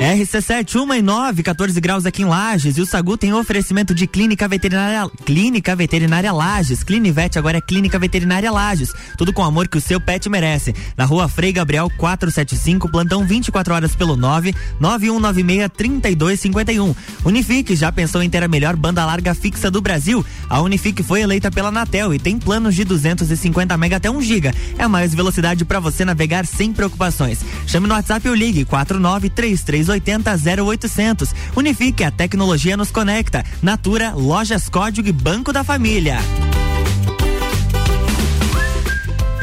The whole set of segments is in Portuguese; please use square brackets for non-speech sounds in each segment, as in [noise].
RC7, 1 e 9, 14 graus aqui em Lages. E o Sagu tem oferecimento de clínica veterinária, clínica veterinária Lages. Clinivete agora é clínica veterinária Lages. Tudo com o amor que o seu pet merece. Na rua Frei Gabriel 475, plantão 24 horas pelo 9 9196 3251. Unifique, já pensou em ter a melhor banda larga fixa do Brasil? A Unifique foi eleita pela Anatel e tem planos de 250 mega até 1 giga. É mais velocidade para você navegar sem preocupações. Chame no WhatsApp ou ligue 4933 3080 0800. Unifique, a tecnologia nos conecta. Natura, Lojas Código e Banco da Família.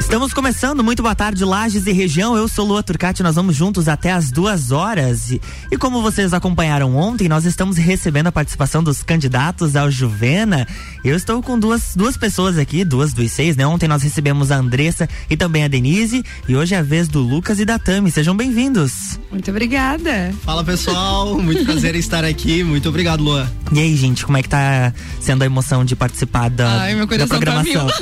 Estamos começando, muito boa tarde, Lages e região. Eu sou Lua Turcati, nós vamos juntos até as duas horas. E, e, como vocês acompanharam ontem, nós estamos recebendo a participação dos candidatos ao Juvena. Eu estou com duas, duas pessoas aqui, duas dos seis, né? Ontem nós recebemos a Andressa e também a Denise. E hoje é a vez do Lucas e da Tami. Sejam bem-vindos. Muito obrigada. Fala pessoal, muito prazer em estar aqui. Muito obrigado, Lua. E aí, gente, como é que tá sendo a emoção de participar da, Ai, da tá programação? Tá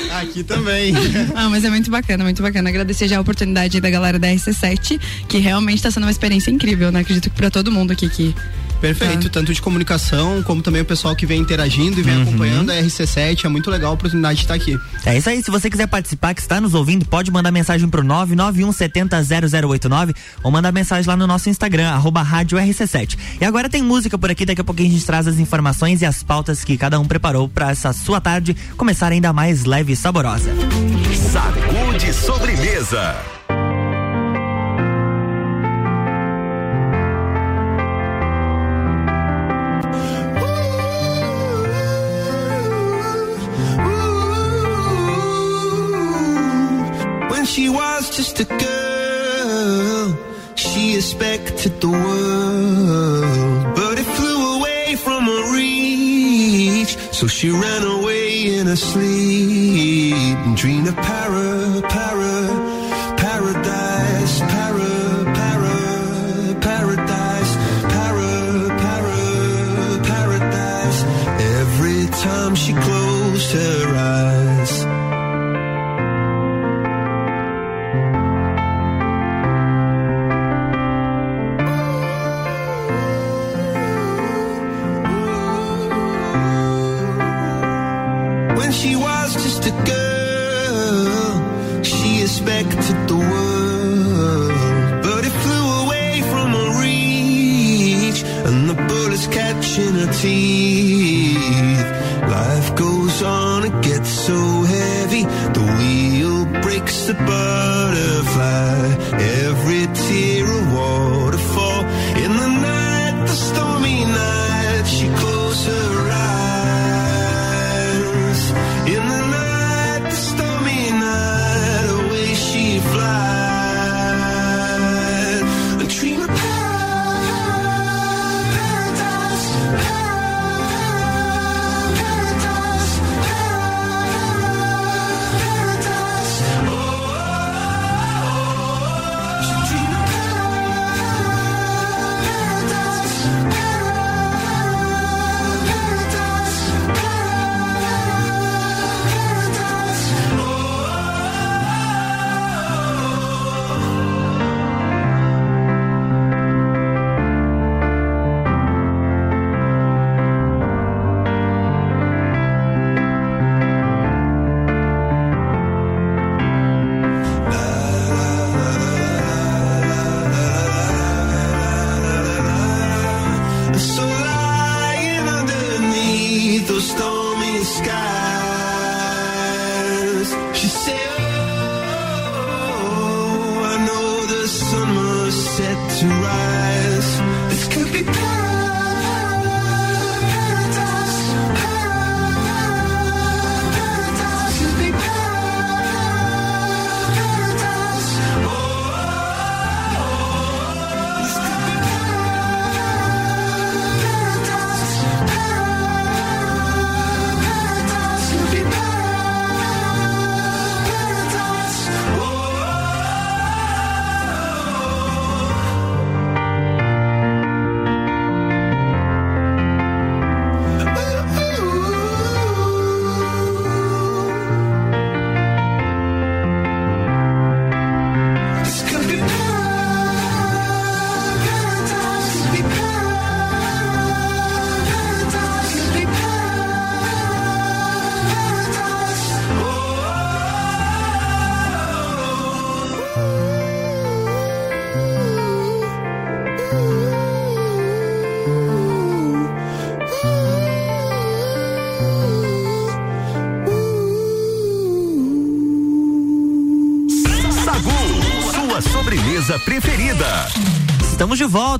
[laughs] aqui também. [laughs] ah, mas é muito bacana, muito bacana. Agradecer já a oportunidade da galera da RC7, que realmente está sendo uma experiência incrível, né? Acredito que para todo mundo aqui que Perfeito, tá. tanto de comunicação como também o pessoal que vem interagindo e vem uhum. acompanhando a RC7. É muito legal a oportunidade de estar aqui. É isso aí. Se você quiser participar, que está nos ouvindo, pode mandar mensagem pro 991700089 ou mandar mensagem lá no nosso Instagram, arroba rádio RC7. E agora tem música por aqui, daqui a pouquinho a gente traz as informações e as pautas que cada um preparou para essa sua tarde começar ainda mais leve e saborosa. Sacude sobremesa. She was just a girl. She expected the world, but it flew away from her reach. So she ran away in her sleep and dreamed of para, para, paradise, para, para, paradise, para, para, paradise. Every time she closed her expected the world, but it flew away from her reach, and the bullets catching her teeth. Life goes on, it gets so heavy, the wheel breaks the butterfly. Every tear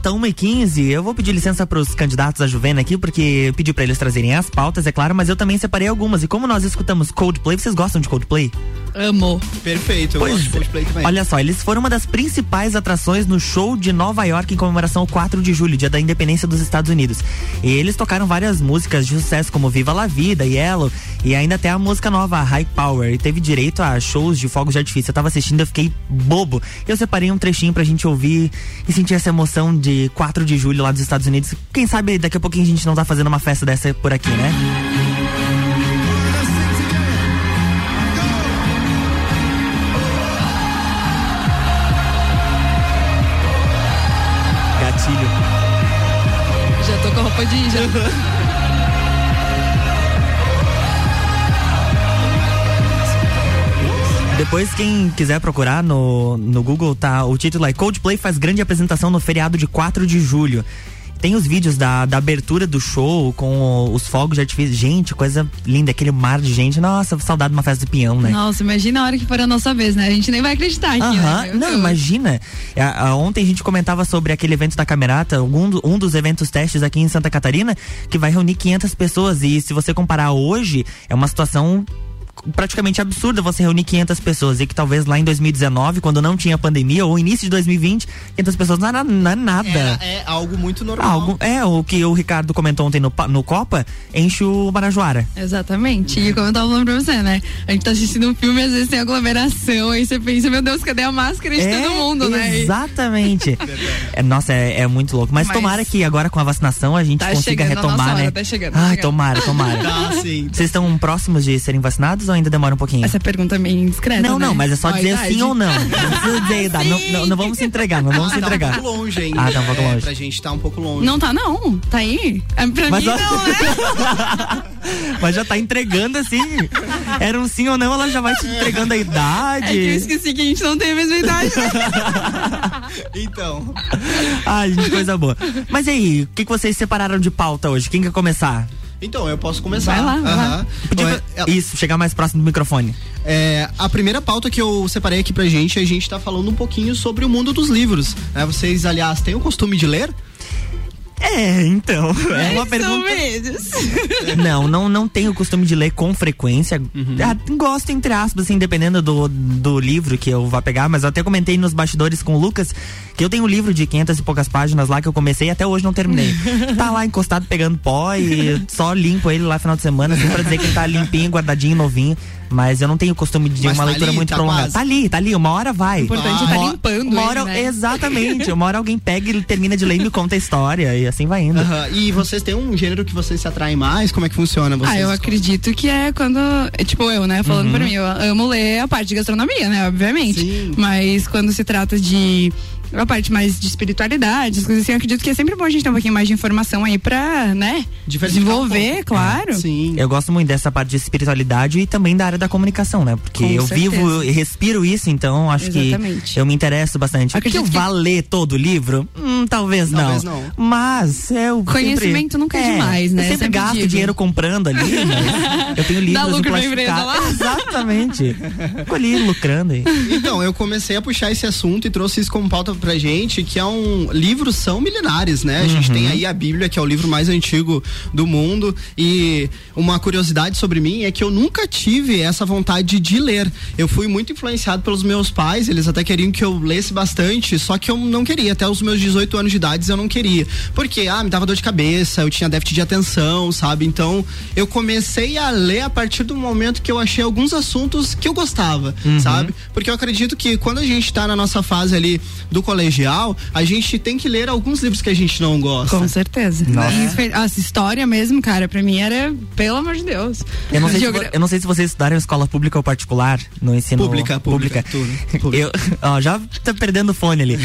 Estamos de volta, 1h15. Eu vou pedir licença para os candidatos à Juvena aqui, porque eu pedi para eles trazerem as pautas, é claro, mas eu também separei algumas. E como nós escutamos Coldplay, vocês gostam de Coldplay? Amo. Perfeito, eu Pois gosto de é. Coldplay também. Olha só, eles foram uma das principais atrações no show de Nova York em comemoração ao 4 de julho, dia da independência dos Estados Unidos. E eles tocaram várias músicas de sucesso, como Viva la Vida, Yellow, e ainda até a música nova, High Power. E teve direito a shows de fogos de artifício. Eu tava assistindo, eu fiquei bobo. Eu separei um trechinho pra gente ouvir e sentir essa emoção de 4 de julho lá dos Estados Unidos. Quem sabe daqui a pouquinho a gente não tá fazendo uma festa dessa por aqui, né? Depois, quem quiser procurar no, no Google, tá? O título é Coldplay faz grande apresentação no feriado de 4 de julho. Tem os vídeos da, da abertura do show com os fogos de artifício. Gente, coisa linda, aquele mar de gente. Nossa, saudade de uma festa do peão, né? Nossa, imagina a hora que for a nossa vez, né? A gente nem vai acreditar aqui, Aham, né? não, imagina. A- a- ontem a gente comentava sobre aquele evento da Camerata, um, do- um dos eventos testes aqui em Santa Catarina, que vai reunir 500 pessoas. E se você comparar hoje, é uma situação praticamente absurda você reunir 500 pessoas e que talvez lá em 2019, quando não tinha pandemia, ou início de 2020, 500 pessoas não era, não era nada. Era- é algo muito normal. Algo, é, o que o Ricardo comentou ontem no, no Copa, enche o Marajoara. Exatamente. E como eu tava falando pra você, né? A gente tá assistindo um filme, às vezes tem aglomeração, aí você pensa, meu Deus, cadê a máscara de todo mundo, né? Exatamente. [laughs] É, nossa, é, é muito louco. Mas, Mas- tomara que agora com a vacinação a gente Tá consiga chegando a retomar, nossa né? hora, tá chegando, tá Ai, chegando. tomara, tomara. Tá, sim. Vocês estão próximos de serem vacinados ou ainda demora um pouquinho? Essa pergunta é meio indiscreta, Não, né? não, mas é só Ó, dizer idade. sim ou não. [laughs] Não precisa dizer idade. Não, não, não vamos se entregar, não vamos Ah, se tá um entregar. pouco longe ainda. Ah, tá um pouco É, longe. Pra gente tá um pouco longe. Não tá, não. Tá aí. É, Pra Mas, mim, ó- não, né? [laughs] Mas já tá entregando assim. Era um sim ou não, ela já vai te entregando a É que eu idade. esqueci que a gente não tem a mesma idade. [laughs] Então, Ai, gente, coisa boa. Mas e aí, o que, que vocês separaram de pauta hoje? Quem quer começar? Então eu posso começar. Vai lá, vai lá. Aham. Podia- Bom, é- Isso, chegar mais próximo do microfone. É, a primeira pauta que eu separei aqui pra gente, a gente tá falando um pouquinho sobre o mundo dos livros. né? Vocês, aliás, têm o costume de ler? É, então. [laughs] É uma ou pergunta. Não, não, não tenho o costume de ler com frequência. Ah, gosto, entre aspas, assim, dependendo do, do livro que eu vá pegar, mas eu até comentei nos bastidores com o Lucas que eu tenho um livro de 500 e poucas páginas lá que eu comecei e até hoje não terminei. [laughs] tá lá encostado pegando pó e só limpo ele lá final de semana, assim, pra dizer que ele tá limpinho, guardadinho, novinho. Mas eu não tenho costume de Mas uma tá leitura ali, muito tá prolongada. quase. Tá ali, tá ali, uma hora vai. O importante é Ah. tá Uma- limpando uma ele, hora, né? Exatamente. [laughs] Uma hora alguém pega e termina de ler e me conta a história e assim vai indo. Aham. E vocês têm um gênero que vocês se atraem mais? Como é que funciona? Vocês Ah, eu escolhem? acredito que é quando. é Tipo, eu, né? Falando por mim, eu amo ler a parte de gastronomia, né? Obviamente. Sim. Mas quando se trata de. A parte mais de espiritualidade, as coisas assim, eu acredito que é sempre bom a gente ter um pouquinho mais de informação aí pra, né? Diversificar um Desenvolver, pouco. claro. Sim. Eu gosto muito dessa parte de espiritualidade e também da área da comunicação, né? Porque Com eu certeza. vivo e respiro isso, então acho Exatamente. que eu me interesso bastante. Acredito que eu que- vá ler todo o livro? Hum, talvez, Talvez não. não. Mas eu Conhecimento sempre, nunca é demais, né? Eu sempre, Sempre gasto digo. dinheiro comprando ali, [laughs] eu tenho livros lucro pra plastificados. empresa lá. [laughs] Exatamente. Fico ali lucrando aí. Então, eu comecei a puxar esse assunto e trouxe isso como pauta pra gente, que é um. Livros são milenares, né? A gente Uhum. tem aí a Bíblia, que é o livro mais antigo do mundo. E uma curiosidade sobre mim é que eu nunca tive essa vontade de ler. Eu fui muito influenciado pelos meus pais, eles até queriam que eu lesse bastante, só que eu não queria. Até os meus 18 anos de idade eu não queria. Porque, ah, me dava dor de cabeça, eu tinha déficit de atenção, sabe? Então, eu comecei a ler a partir do momento que eu achei alguns assuntos que eu gostava, sabe? Porque eu acredito que quando a gente tá na nossa fase ali do colegial, a gente tem que ler alguns livros que a gente não gosta. Com certeza. Nossa. E Essa história mesmo, cara, pra mim era, pelo amor de Deus. Eu não, sei se, Geogra- eu não sei se vocês estudaram em escola pública ou particular no ensino Pública, pública, tudo, [laughs] pública. Eu, ó, já tá perdendo o fone ali.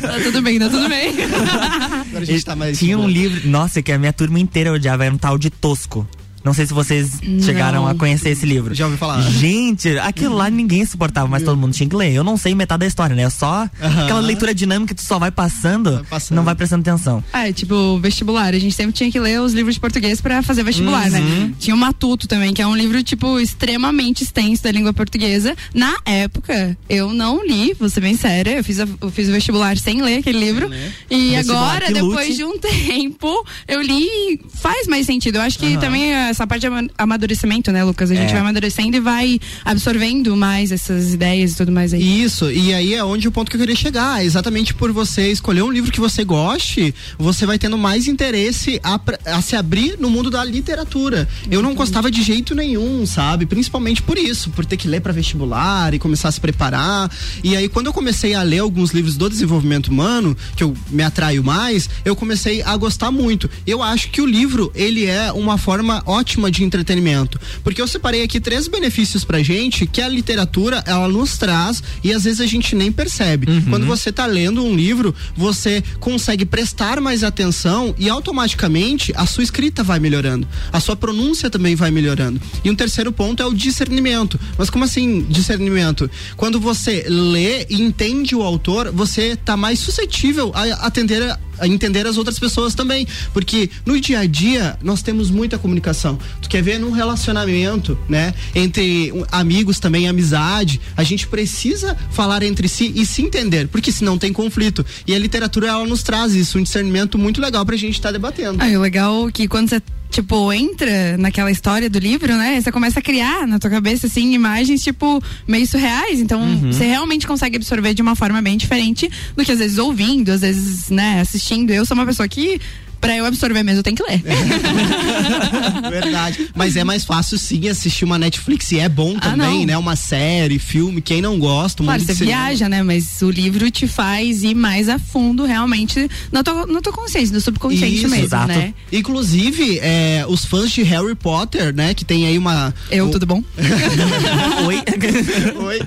Tá tudo bem, tá tudo bem. Agora a gente tá mais. Tinha um livro, nossa, que a minha turma inteira odiava, era um tal de Tosco. Não sei se vocês chegaram a conhecer esse livro. Já ouvi falar. Gente, aquilo lá ninguém suportava, mas todo mundo tinha que ler. Eu não sei metade da história, né? É só aquela leitura dinâmica que tu só vai passando, Vai passando. não vai prestando atenção. É, tipo, vestibular. A gente sempre tinha que ler os livros de português pra fazer vestibular, Uhum. né? Tinha o Matuto também, que é um livro, tipo, extremamente extenso da língua portuguesa. Na época, eu não li, vou ser bem séria. Eu fiz, a- eu fiz o vestibular sem ler aquele livro. E Vestibular agora, depois lute. de um [laughs] tempo, eu li e faz mais sentido. Eu acho que também essa parte de ama- amadurecimento, né, Lucas? A gente É. vai amadurecendo e vai absorvendo mais essas ideias e tudo mais aí. Isso, e aí é onde o ponto que eu queria chegar. Exatamente por você escolher um livro que você goste, você vai tendo mais interesse a, a se abrir no mundo da literatura. Eu não gostava de jeito nenhum, sabe? Principalmente por isso, por ter que ler para vestibular e começar a se preparar. E aí, quando eu comecei a ler alguns livros do desenvolvimento humano, que eu me atraio mais, eu comecei a gostar muito. Eu acho que o livro, ele é uma forma ótima de entretenimento. Porque eu separei aqui três benefícios pra gente que a literatura, ela nos traz e às vezes a gente nem percebe. Quando você tá lendo um livro, você consegue prestar mais atenção e automaticamente a sua escrita vai melhorando. A sua pronúncia também vai melhorando. E um terceiro ponto é o discernimento. Mas como assim discernimento? Quando você lê e entende o autor, você tá mais suscetível a atender a entender as outras pessoas também, porque no dia a dia nós temos muita comunicação. Tu quer ver num relacionamento, né, entre amigos também, amizade, a gente precisa falar entre si e se entender, porque senão tem conflito. E a literatura ela nos traz isso, um discernimento muito legal pra gente estar debatendo. Ah, o legal é que quando você, tipo, entra naquela história do livro, né? Você começa a criar na tua cabeça, assim, imagens, tipo, meio surreais. Então, você realmente consegue absorver de uma forma bem diferente do que às vezes ouvindo, às vezes, né, assistindo. Eu sou uma pessoa que. Pra eu absorver mesmo, eu tenho que ler. [laughs] Verdade. Mas é mais fácil sim assistir uma Netflix e é bom Ah, também, não. né? Uma série, filme, quem não gosta, Claro, você cinema. viaja, né? Mas o livro te faz ir mais a fundo, realmente, na tua, na tua consciência, no subconsciente Isso, mesmo, exato. né? Inclusive, é, os fãs de Harry Potter, né, que tem aí uma. Eu, o- tudo bom? [laughs] Oi? [laughs] Oi.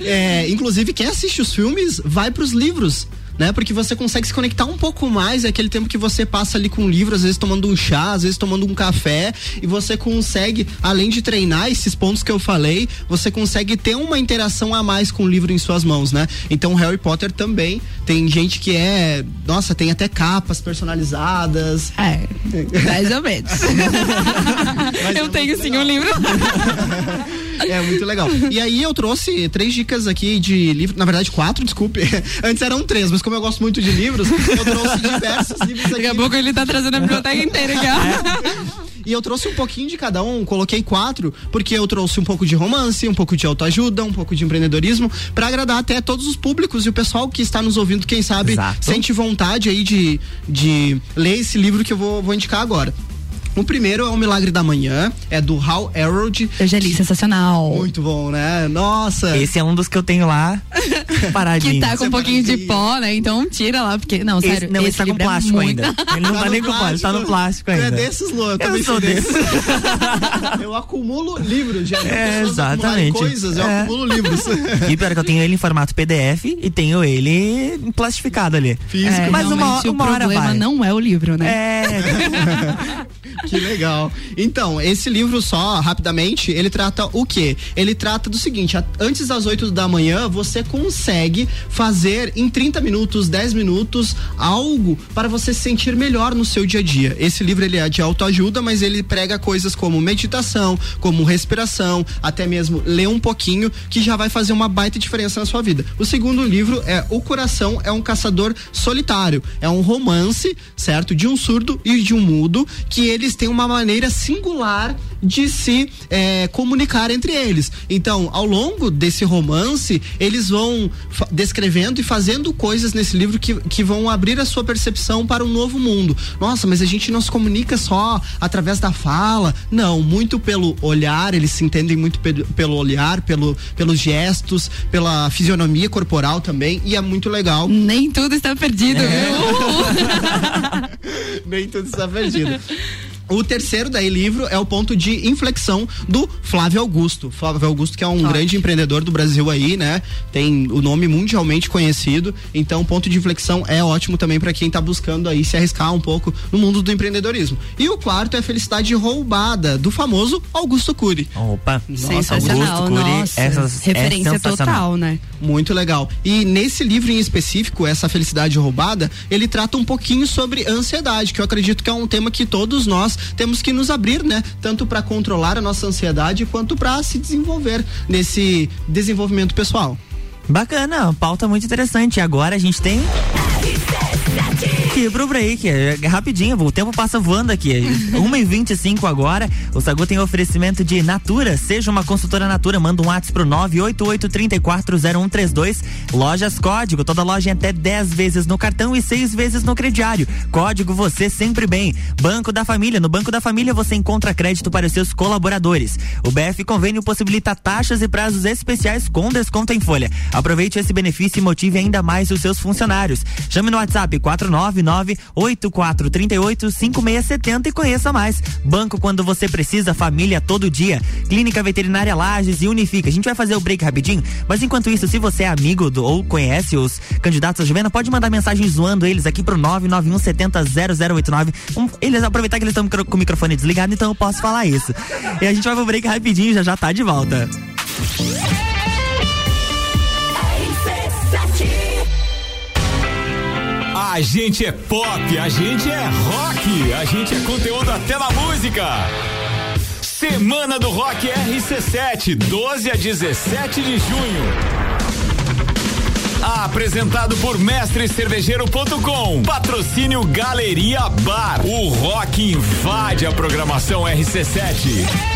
É, inclusive, quem assiste os filmes vai pros livros. Né? Porque você consegue se conectar um pouco mais, é aquele tempo que você passa ali com o livro, às vezes tomando um chá, às vezes tomando um café, e você consegue, além de treinar esses pontos que eu falei, você consegue ter uma interação a mais com o livro em suas mãos, né? Então Harry Potter também tem gente que é, nossa, tem até capas personalizadas. É, mais ou menos. [laughs] Mas eu é tenho sim legal. um livro. [laughs] É muito legal. E aí eu trouxe três dicas aqui de livro, na verdade quatro, desculpe. [laughs] Antes eram três, mas como eu gosto muito de livros, eu trouxe diversos livros Daqui a aqui. pouco ele tá trazendo a biblioteca inteira aqui, ó. E eu trouxe um pouquinho de cada um, coloquei quatro, porque eu trouxe um pouco de romance, um pouco de autoajuda, um pouco de empreendedorismo, pra agradar até todos os públicos e o pessoal que está nos ouvindo, quem sabe, Exato. sente vontade aí de, de ler esse livro que eu vou, vou indicar agora. O primeiro é O Milagre da Manhã, é do Hal Elrod. Eu já li, sensacional. Muito bom, né? Nossa. Esse é um dos que eu tenho lá [laughs] paradinho. Que tá com um pouquinho de pó, né? Então tira lá, porque. Não, Esse, sério. não, esse, esse tá com livro é plástico muito- ainda. Ele não tá, no nem com plástico, tá no plástico Tu ainda. É desses, Lu, eu, também sou desses. [laughs] eu acumulo livros, já. É, exatamente. coisas, eu É. acumulo livros. [laughs] E pior que eu tenho ele em formato PDF e tenho ele plastificado ali. Físico. É, Mas uma, uma o hora problema vai. não é o livro, né? É, [laughs] que legal. Então, esse livro só, rapidamente, ele trata o quê? Ele trata do seguinte, antes das 8 da manhã, você consegue fazer em 30 minutos, 10 minutos, algo para você se sentir melhor no seu dia a dia. Esse livro, ele é de autoajuda, mas ele prega coisas como meditação, como respiração, até mesmo ler um pouquinho, que já vai fazer uma baita diferença na sua vida. O segundo livro é O Coração é um Caçador Solitário. É um romance, certo? De um surdo e de um mudo, que eles têm uma maneira singular de se eh, comunicar entre eles. Então, ao longo desse romance, eles vão descrevendo e fazendo coisas nesse livro que, que vão abrir a sua percepção para um novo mundo. Nossa, mas a gente não se comunica só através da fala. Não, muito pelo olhar, eles se entendem muito pelo, pelo olhar, pelo, pelos gestos, pela fisionomia corporal também, e é muito legal. Nem tudo está perdido, É. viu? [laughs] Nem tudo está perdido. O terceiro daí livro é o ponto de inflexão do Flávio Augusto. Flávio Augusto que é um Ótimo. grande empreendedor do Brasil aí, né? Tem o nome mundialmente conhecido. Então, ponto de inflexão é ótimo também para quem tá buscando aí se arriscar um pouco no mundo do empreendedorismo. E o quarto é Felicidade Roubada, do famoso Augusto Cury. Opa, sensacional. Augusto Cury, Nossa, essas, referência é total, né? Muito legal. E nesse livro em específico, essa Felicidade Roubada, ele trata um pouquinho sobre ansiedade, que eu acredito que é um tema que todos nós temos que nos abrir, né? Tanto para controlar a nossa ansiedade quanto para se desenvolver nesse desenvolvimento pessoal. Bacana, pauta muito interessante. Agora a gente tem aqui pro break. É, é rapidinho, o tempo passa voando aqui. [laughs] 1h25 agora. O Sagu tem oferecimento de Natura. Seja uma consultora Natura. Manda um WhatsApp pro 988340132. Lojas Código. Toda loja até 10 vezes no cartão e 6 vezes no crediário. Código você sempre bem. Banco da Família. No Banco da Família você encontra crédito para os seus colaboradores. O BF Convênio possibilita taxas e prazos especiais com desconto em folha. Aproveite esse benefício e motive ainda mais os seus funcionários. Chame no WhatsApp 49 984385670 e conheça mais. Banco quando você precisa, família todo dia. Clínica Veterinária Lages e Unifica. A gente vai fazer o break rapidinho, mas enquanto isso, se você é amigo do, ou conhece os candidatos a Juvena, pode mandar mensagem zoando eles aqui pro 991700089. Um, eles aproveitar que eles estão com o microfone desligado, então eu posso falar isso. E a gente vai pro break rapidinho, já já tá de volta. A gente é pop, a gente é rock, a gente é conteúdo até na música. Semana do Rock RC7, 12 a 17 de junho. Apresentado por mestrecervejeiro.com. Patrocínio Galeria Bar. O rock invade a programação RC7. RC7.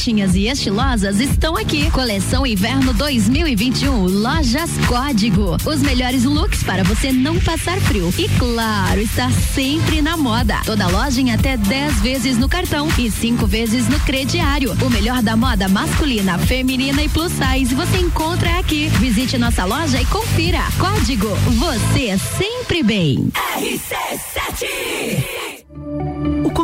quentinhas e estilosas estão aqui. Coleção Inverno 2021, Lojas Código. Os melhores looks para você não passar frio. E claro, estar sempre na moda. Toda loja em até 10 vezes no cartão e 5 vezes no crediário. O melhor da moda masculina, feminina e plus size você encontra aqui. Visite nossa loja e confira. Código, você é sempre bem. RC7 o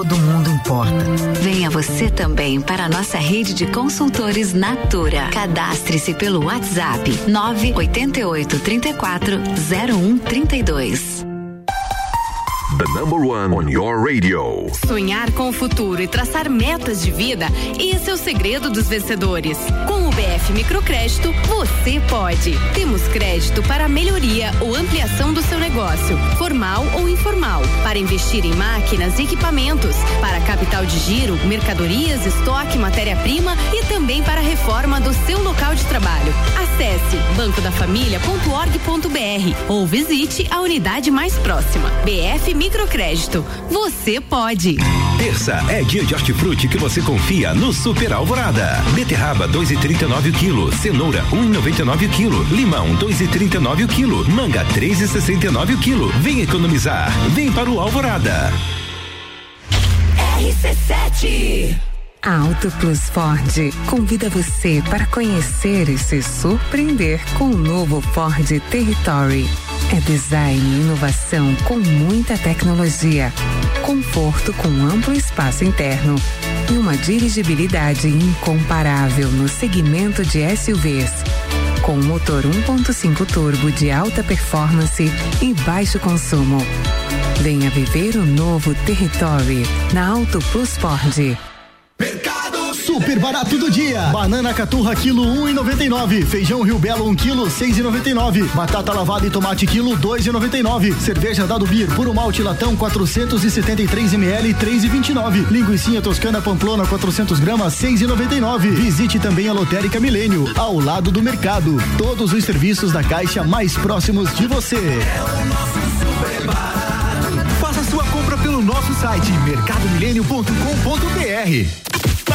todo mundo importa. Venha você também para a nossa rede de consultores Natura. Cadastre-se pelo WhatsApp 988 34 0132 the number one on your radio. Sonhar com o futuro e traçar metas de vida, esse é o segredo dos vencedores o BF Microcrédito, você pode. Temos crédito para melhoria ou ampliação do seu negócio, formal ou informal, para investir em máquinas e equipamentos, para capital de giro, mercadorias, estoque, matéria-prima e também para reforma do seu local de trabalho. Acesse bancodafamilia.org.br ou visite a unidade mais próxima. BF Microcrédito, você pode. Terça é dia de hortifruti que você confia no Super Alvorada. Beterraba 2,30 1,99 kg. Cenoura, 1,99 kg. Limão, 2,39 kg. Manga, 3,69 kg. Vem economizar. Vem para o Alvorada. RC7 Auto Plus Ford convida você para conhecer e se surpreender com o novo Ford Territory. É design e inovação com muita tecnologia, conforto com amplo espaço interno e uma dirigibilidade incomparável no segmento de SUVs. Com motor 1.5 turbo de alta performance e baixo consumo. Venha viver o novo Territory na Auto Plus Ford. Super barato do dia. Banana caturra quilo 1,99. Feijão Rio Belo 1 quilo 6,99. Batata lavada e tomate quilo 2,99. Cerveja Dado Beer puro malte latão 473 ml 3,29. Linguiça toscana Pamplona 400 gramas 6,99. Visite também a Lotérica Milênio ao lado do mercado. Todos os serviços da Caixa mais próximos de você. Faça sua compra pelo nosso site mercadomilênio.com.br.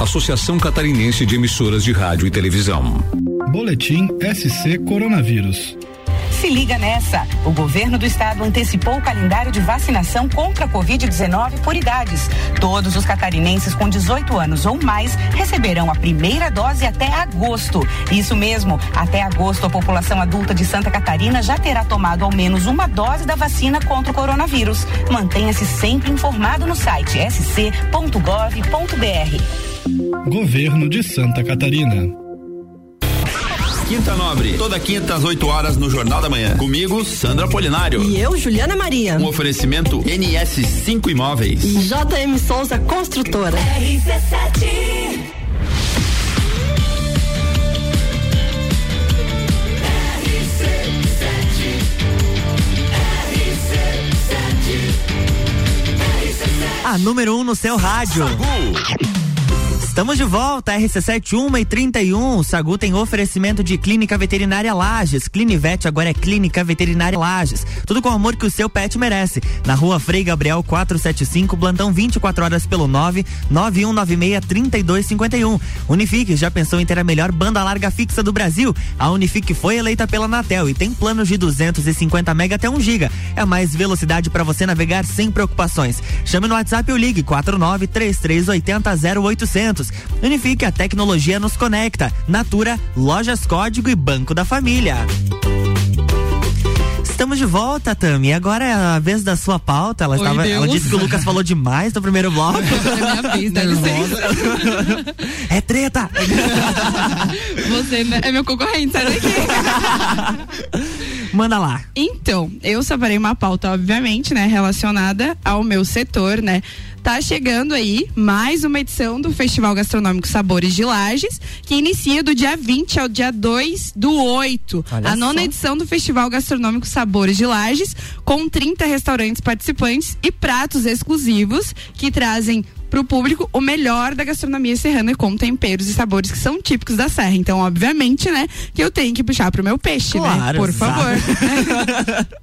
Associação Catarinense de Emissoras de Rádio e Televisão. Boletim SC Coronavírus. Se liga nessa! O governo do estado antecipou o calendário de vacinação contra a Covid-19 por idades. Todos os catarinenses com 18 anos ou mais receberão a primeira dose até agosto. Isso mesmo, até agosto a população adulta de Santa Catarina já terá tomado ao menos uma dose da vacina contra o coronavírus. Mantenha-se sempre informado no site sc.gov.br. Governo de Santa Catarina. Quinta Nobre, toda quinta às 8 horas no Jornal da Manhã. Comigo, Sandra Polinário. E eu, Juliana Maria. Um oferecimento NS5 Imóveis. E JM Souza Construtora. RC7. A número 1 um no seu rádio. Estamos de volta, RC7 1 e 31. O Sagu tem oferecimento de Clínica Veterinária Lages. Clinivete agora é Clínica Veterinária Lages. Tudo com o amor que o seu pet merece. Na rua Frei Gabriel 475, plantão 24 horas pelo 9 9196 3251. Unifique, já pensou em ter a melhor banda larga fixa do Brasil? A Unifique foi eleita pela Anatel e tem planos de 250 mega até 1 giga. É mais velocidade para você navegar sem preocupações. Chame no WhatsApp ou ligue 49 3380 0800. Unifique, a tecnologia nos conecta. Natura, Lojas Código e Banco da Família. Estamos de volta, Tami. Agora é a vez da sua pauta. Ela, Oi, estava, ela disse que o Lucas falou demais no primeiro bloco. [laughs] É vez, licença. é treta! [laughs] Você né, é meu concorrente, sai daqui. [laughs] Manda lá. Então, eu separei uma pauta, obviamente, né, relacionada ao meu setor, né? Tá chegando aí mais uma edição do Festival Gastronômico Sabores de Lages, que inicia do dia 20 ao dia 2 do 8. Olha a nona só. edição do Festival Gastronômico Sabores de Lages, com 30 restaurantes participantes e pratos exclusivos que trazem para o público o melhor da gastronomia serrana com temperos e sabores que são típicos da serra. Então, obviamente, né, que eu tenho que puxar pro meu peixe, né? Claro, Por exato. [laughs]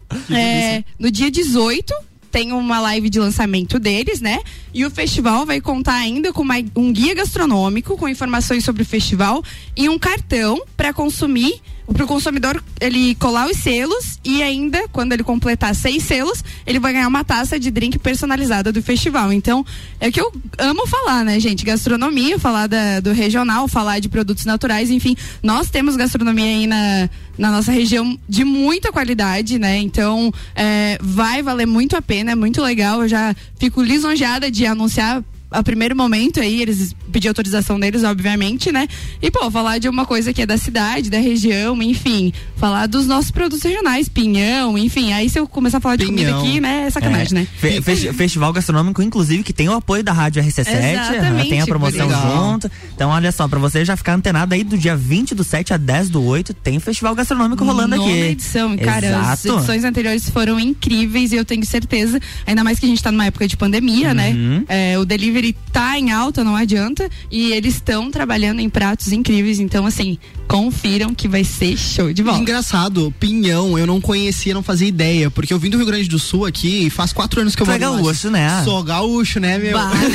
[laughs] favor. É, no dia 18 tem uma live de lançamento deles, né? E o festival vai contar ainda com uma- um guia gastronômico com informações sobre o festival e um cartão para consumir, para o consumidor ele colar os selos e ainda quando ele completar seis selos ele vai ganhar uma taça de drink personalizada do festival. Então é que eu amo falar, né, gente? Gastronomia, falar da- do regional, falar de produtos naturais, enfim, nós temos gastronomia aí na na nossa região de muita qualidade, né? Então, é, vai valer muito a pena, é muito legal. Eu já fico lisonjeada de anunciar a primeiro momento aí, eles pedir autorização deles, obviamente, né? E, pô, falar de uma coisa que é da cidade, da região, enfim, falar dos nossos produtos regionais, pinhão, enfim. Aí se eu começar a falar de comida Pinhão. aqui, né? É sacanagem, É. né? Fe- festi- festival gastronômico, inclusive, que tem o apoio da Rádio RC7. Exatamente, tem a promoção junto. Então, olha só, pra você já ficar antenado aí do dia 20 do 7 a 10 do 8, tem festival gastronômico rolando Nona aqui. edição, cara, as Exato. edições anteriores foram incríveis e eu tenho certeza, ainda mais que a gente tá numa época de pandemia, Uhum. né? É, o delivery delivery tá em alta, não adianta. E eles estão trabalhando em pratos incríveis. Então, assim, confiram que vai ser show de bola. Engraçado, pinhão, eu não conhecia, não fazia ideia, porque eu vim do Rio Grande do Sul aqui e faz quatro anos que eu Tu é moro lá. gaúcho, né? Sou gaúcho, né, meu? Bah, né?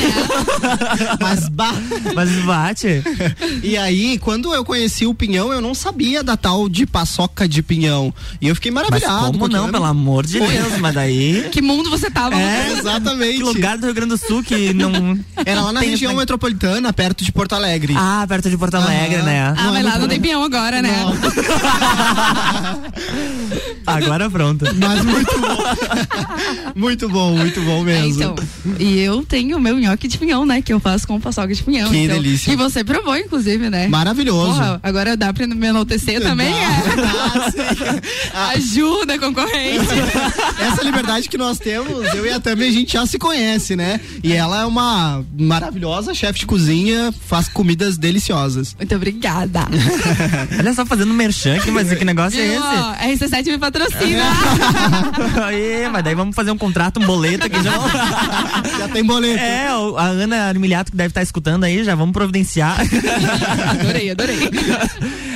[laughs] Mas bah. Mas bate. E aí, quando eu conheci o pinhão, eu não sabia da tal de paçoca de pinhão. E eu fiquei Mas maravilhado. como porque não, eu pelo amor de. Deus, mas daí. Que mundo você tava? É, Exatamente. Que lugar do Rio Grande do Sul que não. Era lá na tem região esse- metropolitana, perto de Porto Alegre. Ah, perto de Porto Alegre, né? Ah, Não, mas é lá não tem peão agora, né? [laughs] Agora pronto. Mas muito bom. muito bom, muito bom É, mesmo. então, e eu tenho o meu nhoque de pinhão, né? Que eu faço com paçoca de pinhão. Que então, delícia. E você provou, inclusive, né? Maravilhoso. Porra, agora dá pra me enaltecer também? Ah, É. Ajuda [laughs] a concorrente. Essa liberdade que nós temos, eu e a Tami, a gente já se conhece, né? E ela é uma maravilhosa chefe de cozinha, faz comidas deliciosas. Muito obrigada. [laughs] Olha só, fazendo merchan aqui, mas que negócio é esse? ó, RC7 me patrocina. [laughs] Aí, mas daí vamos fazer um contrato, um boleto aqui já. [laughs] Já tem boleto. É, a Ana Armiliato que deve estar escutando aí, já vamos providenciar. adorei, adorei.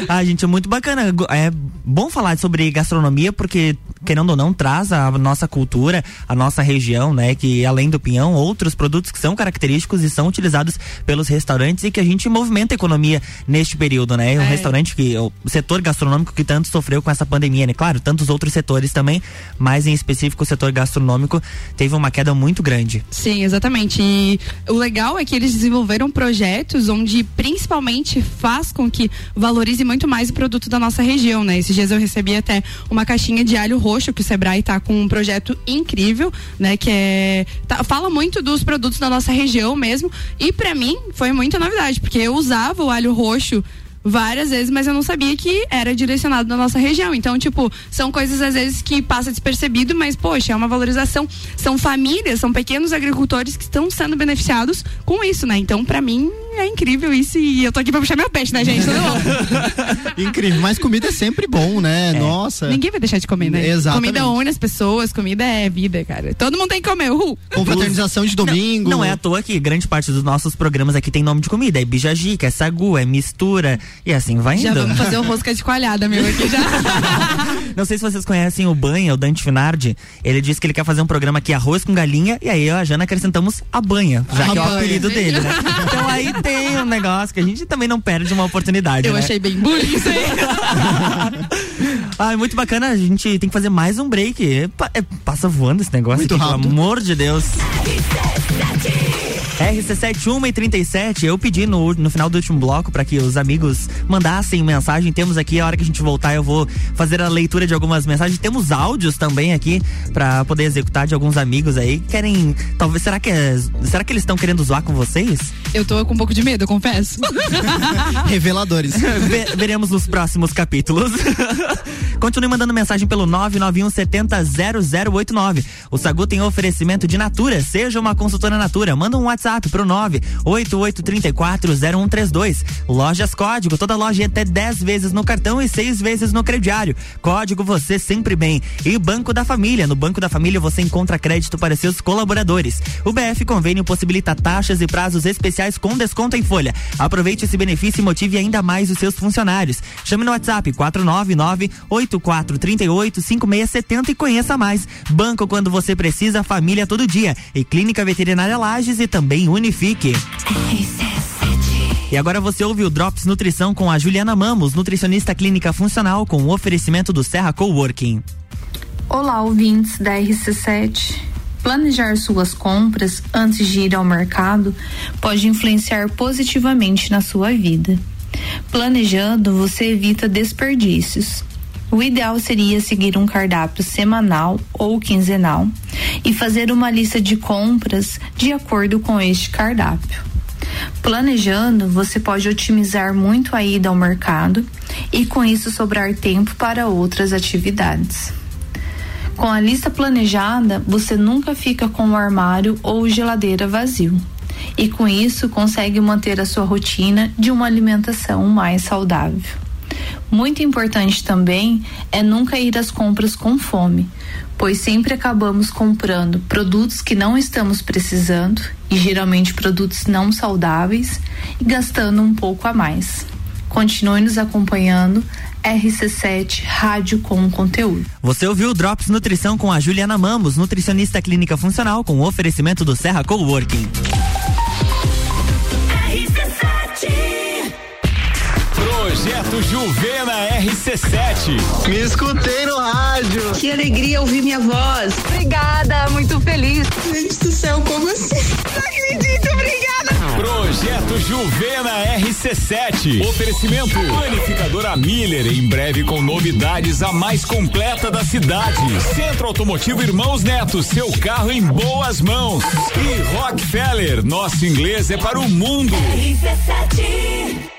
Ah, gente, é muito bacana. É bom falar sobre gastronomia porque, querendo ou não, traz a nossa cultura, a nossa região, né? Que além do pinhão, outros produtos que são característicos e são utilizados pelos restaurantes e que a gente movimenta a economia neste período, né? O É. restaurante que, o setor gastronômico que tanto sofreu com essa pandemia, né? Claro, tantos outros setores também, mas em específico o setor gastronômico teve uma queda muito grande. Sim, exatamente. E o legal é que eles desenvolveram projetos onde principalmente faz com que valorize muito mais o produto da nossa região, né? Esses dias eu recebi até uma caixinha de alho roxo que o Sebrae tá com um projeto incrível, né? Que é tá- fala muito dos produtos da nossa região mesmo. E pra mim foi muita novidade, porque eu usava o alho roxo várias vezes, mas eu não sabia que era direcionado na nossa região. Então, tipo, são coisas às vezes que passa despercebido, mas poxa, é uma valorização. São famílias, são pequenos agricultores que estão sendo beneficiados com isso, né? Então, pra mim é incrível isso e eu tô aqui pra puxar meu peixe, né, gente? Tudo bom? [laughs] Incrível. Mas comida é sempre bom, né? Nossa. Ninguém vai deixar de comer, né? Exatamente. Comida une as pessoas, comida é vida, cara. Todo mundo tem que comer, uhul. Confraternização de domingo. Não, não é à toa que grande parte dos nossos programas aqui tem nome de comida. É bijajica, é sagu, é mistura e assim vai indo. Já vamos fazer o [laughs] rosca de coalhada, meu, aqui já. [laughs] Não sei se vocês conhecem o Banha, o Dante Finardi. Ele disse que ele quer fazer um programa aqui arroz com galinha e aí eu e a Jana acrescentamos a banha, já A que é o banha. apelido dele, né? Então aí tem um negócio que a gente também não perde uma oportunidade, Eu né? achei bem bullying isso aí. [laughs] Ah, muito bacana, a gente tem que fazer mais um break. É, passa voando esse negócio Muito aqui, rápido. pelo amor de Deus. RC71 e 37, eu pedi no, no final do último bloco para que os amigos mandassem mensagem. Temos aqui, a hora que a gente voltar, eu vou fazer a leitura de algumas mensagens. Temos áudios também aqui para poder executar de alguns amigos aí. que Querem, talvez, será que é, será que eles estão querendo zoar com vocês? Eu tô com um pouco de medo, eu confesso. [laughs] Reveladores. Ve- veremos nos próximos capítulos. [laughs] Continue mandando mensagem pelo 991 70 0089. O Sagu tem oferecimento de Natura. Seja uma consultora Natura. Manda um WhatsApp pro 98834 0132. Lojas Código. Toda loja é até 10 vezes no cartão e 6 vezes no crediário. Código você sempre bem. E Banco da Família. No Banco da Família você encontra crédito para seus colaboradores. O BF Convênio possibilita taxas e prazos especiais com desconto em folha. Aproveite esse benefício e motive ainda mais os seus funcionários. Chame no WhatsApp 499-8438-5670 e conheça mais. Banco quando você precisa, família todo dia. E Clínica Veterinária Lages e também Unifique. E agora você ouve o Drops Nutrição com a Juliana Mamos, nutricionista clínica funcional com o oferecimento do Serra Coworking. Olá, ouvintes da RC7. Planejar suas compras antes de ir ao mercado pode influenciar positivamente na sua vida. Planejando, você evita desperdícios. O ideal seria seguir um cardápio semanal ou quinzenal e fazer uma lista de compras de acordo com este cardápio. Planejando, você pode otimizar muito a ida ao mercado e com isso sobrar tempo para outras atividades. Com a lista planejada, você nunca fica com o armário ou geladeira vazio. E com isso consegue manter a sua rotina de uma alimentação mais saudável. Muito importante também é nunca ir às compras com fome, pois sempre acabamos comprando produtos que não estamos precisando e geralmente produtos não saudáveis e gastando um pouco a mais. Continue nos acompanhando. RC7 Rádio com conteúdo. Você ouviu o Drops Nutrição com a Juliana Mamos, nutricionista clínica funcional, com oferecimento do Serra Coworking. Projeto Juvena RC7. Me escutei no rádio. Que alegria ouvir minha voz. Obrigada, muito feliz. Gente do céu, como assim? Não acredito, obrigada. Projeto Juvena RC7. Oferecimento Panificadora Miller, em breve com novidades a mais completa da cidade. Centro Automotivo Irmãos Neto, seu carro em boas mãos. E Rockefeller, nosso inglês é para o mundo. RC7.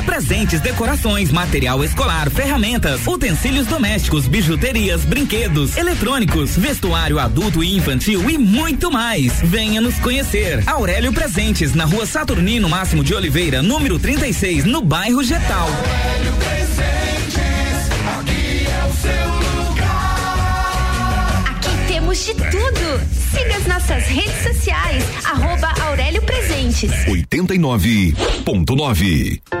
Presentes, decorações, material escolar, ferramentas, utensílios domésticos, bijuterias, brinquedos, eletrônicos, vestuário adulto e infantil e muito mais. Venha nos conhecer. Aurélio Presentes, na rua Saturnino Máximo de Oliveira, número 36, no bairro Getal. Aurélio Presentes, aqui é o seu lugar. Aqui temos de tudo. Siga as nossas redes sociais, arroba Aurélio Presentes. 89.9.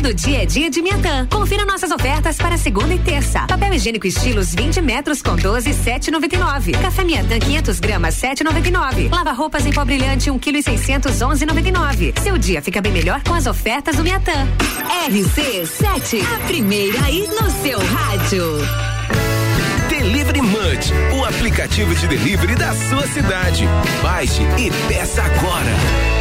Todo dia é dia de Miatã. Confira nossas ofertas para segunda e terça. Papel higiênico estilos 20 metros com 12, 7,99. Café Miatã 500 gramas, 7,99. Lava roupas em pó brilhante 1 kg e 600, 11,99. Seu dia fica bem melhor com as ofertas do Miatã. RC7, a primeira aí no seu rádio. Delivery Munch, o aplicativo de delivery da sua cidade. Baixe e peça agora.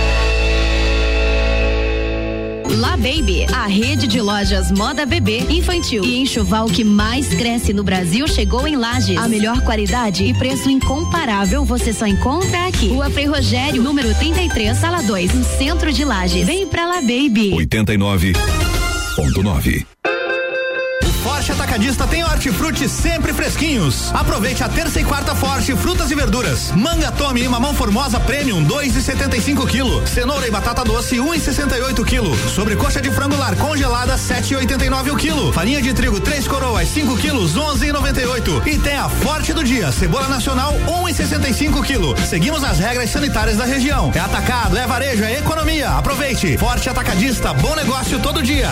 La Baby, a rede de lojas moda bebê, infantil e enxoval que mais cresce no Brasil chegou em Lages. A melhor qualidade e preço incomparável você só encontra aqui. Rua Frei Rogério, número 33, sala 2, no centro de Lages. Vem pra La Baby. 89.9. Atacadista tem hortifruti sempre fresquinhos. Aproveite a terça e quarta Forte frutas e verduras. Manga Tome e mamão formosa premium 2,75 kg. Cenoura e batata doce 1,68 kg. Sobrecoxa de frango lar congelada 7,89 o quilo. Farinha de trigo 3 coroas 5 quilos 11,98. E tem a Forte do dia cebola nacional 1,65 kg. Seguimos as regras sanitárias da região. É atacado, é varejo, é economia. Aproveite. Forte Atacadista, bom negócio todo dia.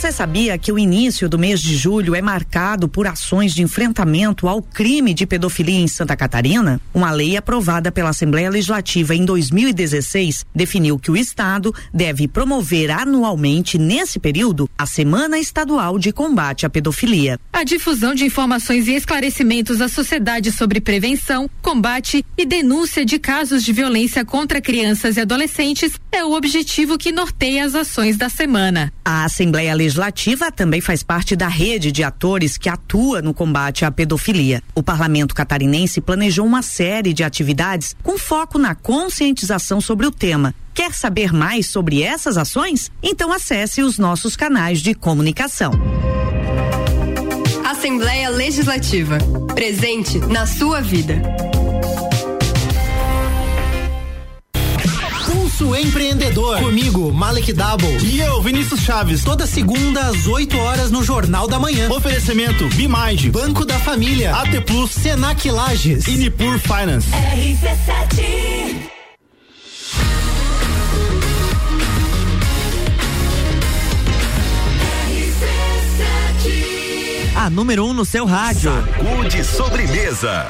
Você sabia que o início do mês de julho é marcado por ações de enfrentamento ao crime de pedofilia em Santa Catarina? Uma lei aprovada pela Assembleia Legislativa em 2016 definiu que o Estado deve promover anualmente, nesse período, a Semana Estadual de Combate à Pedofilia. A difusão de informações e esclarecimentos à sociedade sobre prevenção, combate e denúncia de casos de violência contra crianças e adolescentes é o objetivo que norteia as ações da semana. A Assembleia Legislativa também faz parte da rede de atores que atua no combate à pedofilia. O parlamento catarinense planejou uma série de atividades com foco na conscientização sobre o tema. Quer saber mais sobre essas ações? Então acesse os nossos canais de comunicação. Assembleia Legislativa. Presente na sua vida. Pulso Empreendedor. Comigo, Malek Double. E eu, Vinícius Chaves. Toda segunda às 8 horas no Jornal da Manhã. Oferecimento Bimage, Banco da Família, AT Plus, Senac Lages e Nipur Finance. RC7. A número 1 um no seu rádio. Sacude sobremesa.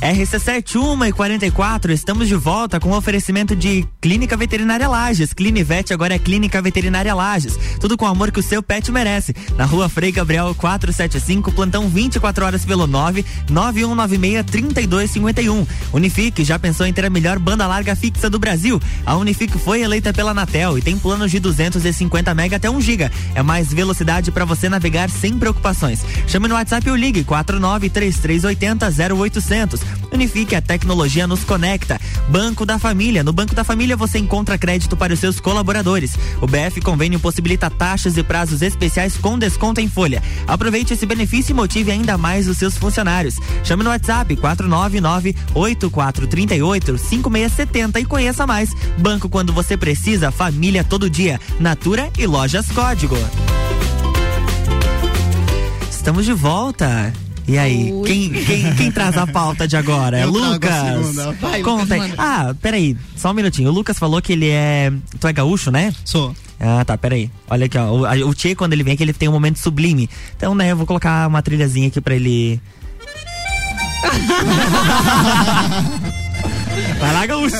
RC7 1 e 44, estamos de volta com o oferecimento de Clínica Veterinária Lages. Clinivet agora é Clínica Veterinária Lages. Tudo com o amor que o seu pet merece. Na rua Frei Gabriel 475, plantão 24 horas pelo 9 9196 3251. Unifique, já pensou em ter a melhor banda larga fixa do Brasil? A Unifique foi eleita pela Anatel e tem planos de 250 mega até 1 giga. É mais velocidade para você navegar sem preocupações. Chame no WhatsApp ou ligue 493380 0800. Unifique, a tecnologia nos conecta. Banco da Família. No Banco da Família você encontra crédito para os seus colaboradores. O BF Convênio possibilita taxas e prazos especiais com desconto em folha. Aproveite esse benefício e motive ainda mais os seus funcionários. Chame no WhatsApp 499 8438 5670 e conheça mais. Banco quando você precisa, família todo dia. Natura e Lojas Código. Estamos de volta. E aí, quem, quem, quem, traz a pauta de agora? É Eu Lucas? Vai, Conta aí. Lucas. Ah, peraí, só um minutinho. O Lucas falou que ele é. Tu é gaúcho, né? Sou. Ah, tá, peraí. Olha aqui, ó. O, o Tchê, quando ele vem aqui, ele tem um momento sublime. Então, né, eu vou colocar uma trilhazinha aqui pra ele. [laughs] Vai lá, gaúcho.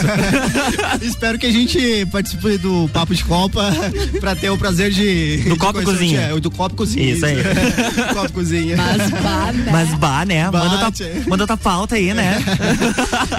[laughs] Espero que a gente participe do Papo de Copa [laughs] pra ter o prazer de. Do de Copo Cozinha. O do Copo Cozinha. Isso aí. [laughs] Copo Cozinha. Mas bah, né? Mas bah, né? Manda tua, Bate. manda tua pauta aí, né?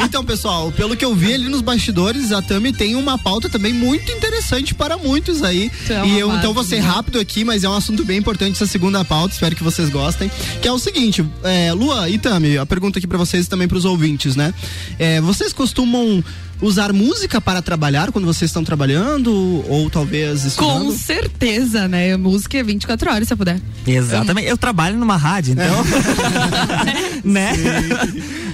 Então, pessoal, pelo que eu vi ali nos bastidores, a Tami tem uma pauta também muito interessante para muitos aí. É e eu então vou ser rápido aqui, mas é um assunto bem importante essa segunda pauta, espero que vocês gostem. Que é o seguinte, é, Lua e Tami, a pergunta aqui para vocês e também para os ouvintes, né? É, vocês costumam costumam usar música para trabalhar quando vocês estão trabalhando ou talvez estudando? Com certeza, né? Música é 24 horas se eu puder. Exatamente. Eu trabalho numa rádio, então. [laughs] né?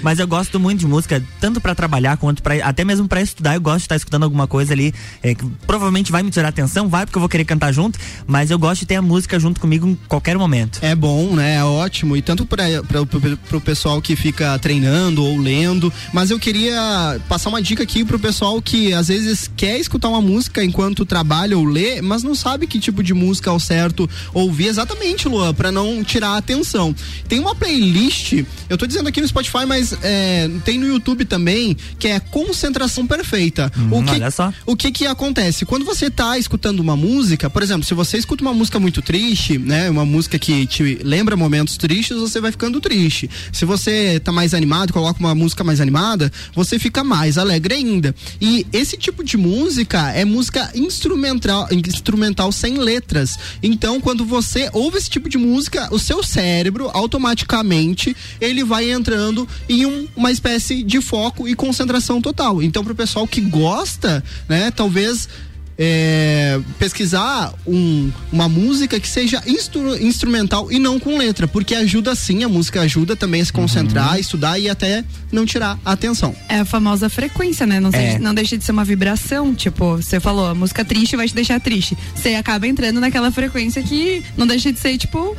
Mas eu gosto muito de música, tanto pra trabalhar quanto para até mesmo pra estudar. Eu gosto de estar escutando alguma coisa ali é, que provavelmente vai me tirar atenção, vai porque eu vou querer cantar junto, mas eu gosto de ter a música junto comigo em qualquer momento. É bom, né? É ótimo. E tanto para o pessoal que fica treinando ou lendo. Mas eu queria passar uma dica aqui pro pessoal que às vezes quer escutar uma música enquanto trabalha ou lê, mas não sabe que tipo de música ao certo ouvir exatamente, Lua, para não tirar a atenção. Tem uma playlist, eu tô dizendo aqui no Spotify, mas é, tem no YouTube também, que é Concentração Perfeita. o que, Hum, olha só. o que que acontece? Quando você tá escutando uma música, por exemplo, se você escuta uma música muito triste, né? Uma música que te lembra momentos tristes, você vai ficando triste. Se você tá mais animado, coloca uma música mais animada, você fica mais alegre ainda. E esse tipo de música é música instrumental, instrumental sem letras. Então, quando você ouve esse tipo de música, o seu cérebro automaticamente ele vai entrando em um- uma espécie de foco e concentração total. Então, pro pessoal que gosta, né, talvez é, pesquisar um- uma música que seja instru- instrumental e não com letra, porque ajuda sim, a música ajuda também a se concentrar, estudar e até não tirar a atenção. É a famosa frequência, né? Não, É. seja- não deixa de ser uma vibração. Tipo, você falou, a música triste vai te deixar triste. Você acaba entrando naquela frequência que não deixa de ser, tipo,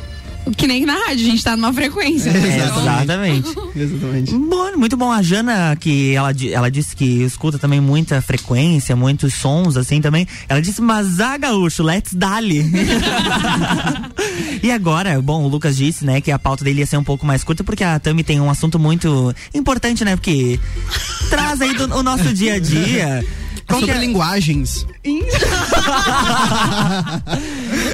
que nem na rádio, a gente tá numa frequência. né? Então, Exatamente. [laughs] Exatamente. Bom, muito bom. A Jana, que ela, ela disse que escuta também muita frequência, muitos sons assim também. Ela disse, mas ah, gaúcho, let's dali. [laughs] e agora, bom, o Lucas disse, né, que a pauta dele ia ser um pouco mais curta, porque a Tami tem um assunto muito importante, né, porque traz aí do, o nosso dia a dia. [laughs] Qual que Sobre é- linguagens. [laughs]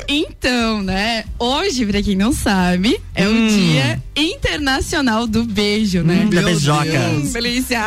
Então, né? Hoje, pra quem não sabe, é Hum. o Dia Internacional do Beijo, né? Hum, da beijoca. Hum, delícia.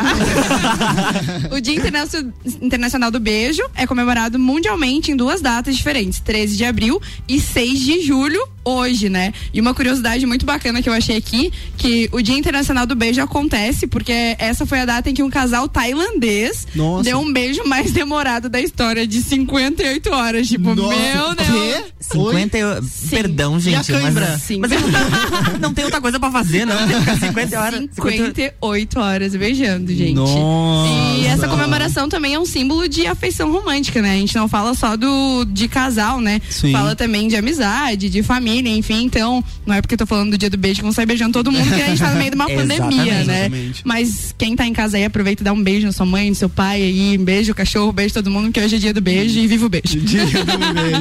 [laughs] o Dia Internacio- Internacional do Beijo é comemorado mundialmente em duas datas diferentes: 13 de abril e 6 de julho, hoje, né? E uma curiosidade muito bacana que eu achei aqui, que o Dia Internacional do Beijo acontece porque essa foi a data em que um casal tailandês Nossa. deu um beijo mais demorado da história de 58 horas. Tipo, Nossa, meu Deus. quê? 50 eu- Perdão, gente. E a cãibra? Mas, Sim. mas eu não, não tem outra coisa pra fazer, não. Tem que ficar 50 horas. 50 58 horas beijando, gente. Nossa. E essa comemoração também é um símbolo de afeição romântica, né? A gente não fala só do de casal, né? Sim. Fala também de amizade, de família, enfim. Então, não é porque eu tô falando do dia do beijo que vão sair beijando todo mundo, que a gente tá no meio de uma [laughs] pandemia, Exatamente. né? Exatamente. Mas quem tá em casa aí, aproveita e dá um beijo na sua mãe, no seu pai aí, um beijo, cachorro, beijo todo mundo, que hoje é dia do beijo e [laughs] viva o beijo.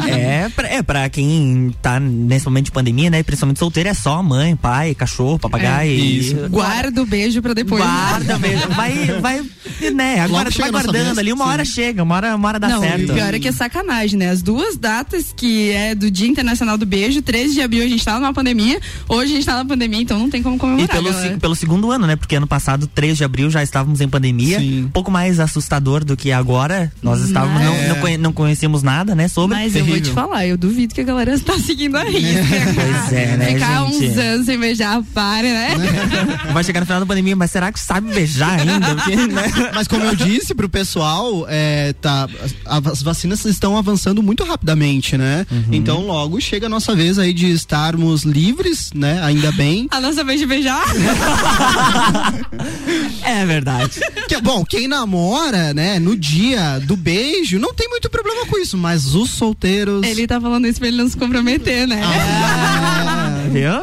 É, pra, é, pra quem tá nesse momento de pandemia, né? Principalmente solteiro, é só mãe, pai, cachorro, papagaio. e- Guarda o beijo pra depois. Guarda mesmo. Vai, vai, né? Agora tu vai guardando vez, ali, uma sim. hora chega, uma hora, uma hora dá não, certo. o pior é que é sacanagem, né? As duas datas que é do Dia Internacional do Beijo, 13 de abril a gente tava numa pandemia, hoje a gente tá na pandemia, então não tem como comemorar. E pelo, se- pelo segundo ano, né? Porque ano passado, 3 de abril, já estávamos em pandemia. Um pouco mais assustador do que agora. Nós estávamos, não, Mas- não, conhe- não conhecíamos nada, né? Sobre. Mas eu vou te falar, eu duvido que a galera tá [laughs] seguindo a risca. Pois é, né, Ficar gente? uns anos sem beijar, para, né? [laughs] Vai chegar no final da pandemia, mas será que sabe beijar ainda? Porque, né? [laughs] Mas como eu disse pro pessoal, é, tá, as, as vacinas estão avançando muito rapidamente, né? Uhum. Então logo chega a nossa vez aí de estarmos livres, né? Ainda bem. A nossa vez de beijar? É verdade. Que, bom, quem namora, né, no dia do beijo, não tem muito problema com isso, mas os solteiros. Ele tá falando isso pra ele não se comprometer, né?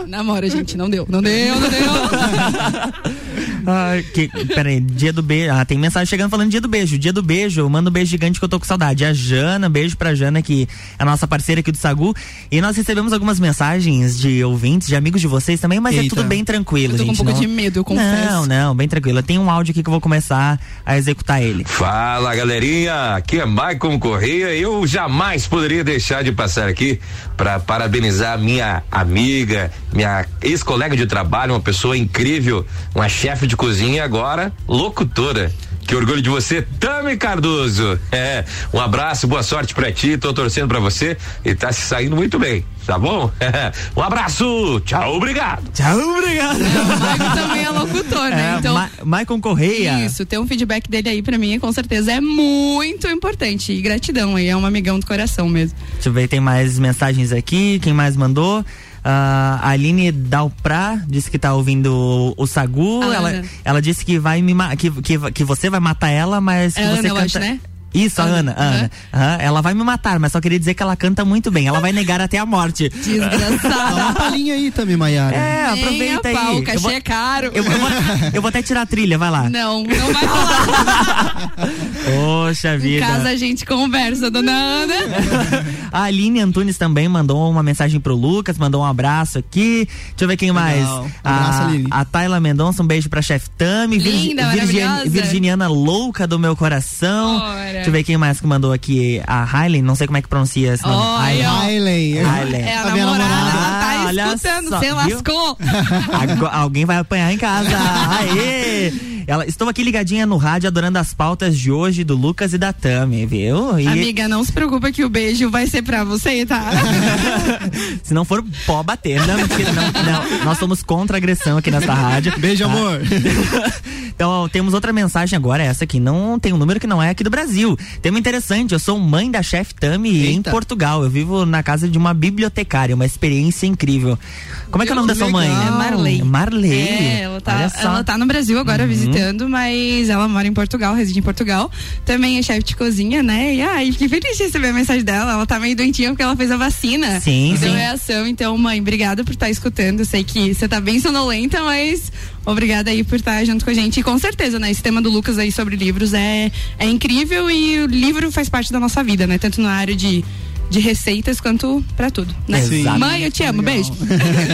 Namora, gente, não deu, não deu, não deu. [laughs] Ah, que, peraí, dia do beijo. Ah, tem mensagem chegando falando dia do beijo. Dia do beijo, manda um beijo gigante que eu tô com saudade. A Jana, beijo pra Jana, que é a nossa parceira aqui do Sagu. E nós recebemos algumas mensagens de ouvintes, de amigos de vocês também, mas é Eita. tudo bem tranquilo, Eu tô com gente. um pouco não- de medo, eu confesso. Não, não, bem tranquilo. Tem um áudio aqui que eu vou começar a executar ele. Fala galerinha, aqui é Maicon Correia. Eu jamais poderia deixar de passar aqui para parabenizar minha amiga, minha ex-colega de trabalho, uma pessoa incrível, uma chefe de cozinha e agora locutora. Que orgulho de você, Tami Cardoso. É, um abraço, boa sorte pra ti, tô torcendo pra você e tá se saindo muito bem, tá bom? [laughs] um abraço, tchau, obrigado. Tchau, obrigado. [laughs] O Maicon também é locutor, né? É, Então. Ma Maicon Correia. Isso, ter um feedback dele aí pra mim, com certeza, é muito importante. E gratidão aí, é um amigão do coração mesmo. Deixa eu ver, tem mais mensagens aqui. Quem mais mandou? Ah, a Aline Dalprá disse que tá ouvindo o, Sagu. A Ela, Ana. ela disse que vai me que, que, que você vai matar ela, mas que É você Ana, canta. acho, né? Isso, a Ana, Ana. Aham, ela vai me matar, mas só queria dizer que ela canta muito bem. Ela vai negar até a morte. Desgraçada. [laughs] Dá uma palhinha aí também, Maiara. É, Nem aproveita a pau, aí. o cachê Eu vou- é caro. Eu, eu vou, eu vou até tirar a trilha, vai lá. Não, não vai rolar. Poxa em vida. casa a gente conversa, dona Ana. [laughs] A Aline Antunes também mandou uma mensagem pro Lucas, mandou um abraço aqui. Deixa eu ver quem mais. Um abraço, a, Aline. a Tayla Mendonça, um beijo pra Chef Tami. Linda, maravilhosa. Virginiana louca do meu coração. Ora. Deixa eu ver quem mais que mandou aqui. A Hailey, não sei como é que pronuncia esse nome. Ó. Hailey. Hailey. É a A minha namorada, namorada. tá Ah, escutando, só, você viu? lascou. Alguém vai apanhar em casa. [laughs] Aê! Ela, estou aqui ligadinha no rádio, adorando as pautas de hoje do Lucas e da Tami, viu? E Amiga, não se preocupa que o beijo vai ser pra você, tá? [laughs] se não for, pó bater. Não, mentira, não, não. Nós somos contra a agressão aqui nessa rádio. [laughs] Beijo, tá? amor. [laughs] Então, ó, temos outra mensagem agora, essa aqui não tem um número que não é aqui do Brasil. Tema interessante, eu sou mãe da chefe Tami em Eita. Portugal. Eu vivo na casa de uma bibliotecária, uma experiência incrível. Como é que é o nome da sua mãe? É Marley. Marley. É, ela tá. Uhum. ela tá no Brasil agora visitando, mas ela mora em Portugal, reside em Portugal. Também é chefe de cozinha, né? E ai, fiquei feliz de receber a mensagem dela. Ela tá meio doentinha porque ela fez a vacina. Sim, Deu sim. reação. Então, mãe, obrigada por estar escutando. Eu Sei que você tá bem sonolenta, mas obrigada aí por estar junto com a gente. E com certeza, né? Esse tema do Lucas aí sobre livros é, é incrível e o livro faz parte da nossa vida, né? Tanto na área de. De receitas quanto pra tudo. Né? Mãe, eu te amo, beijo.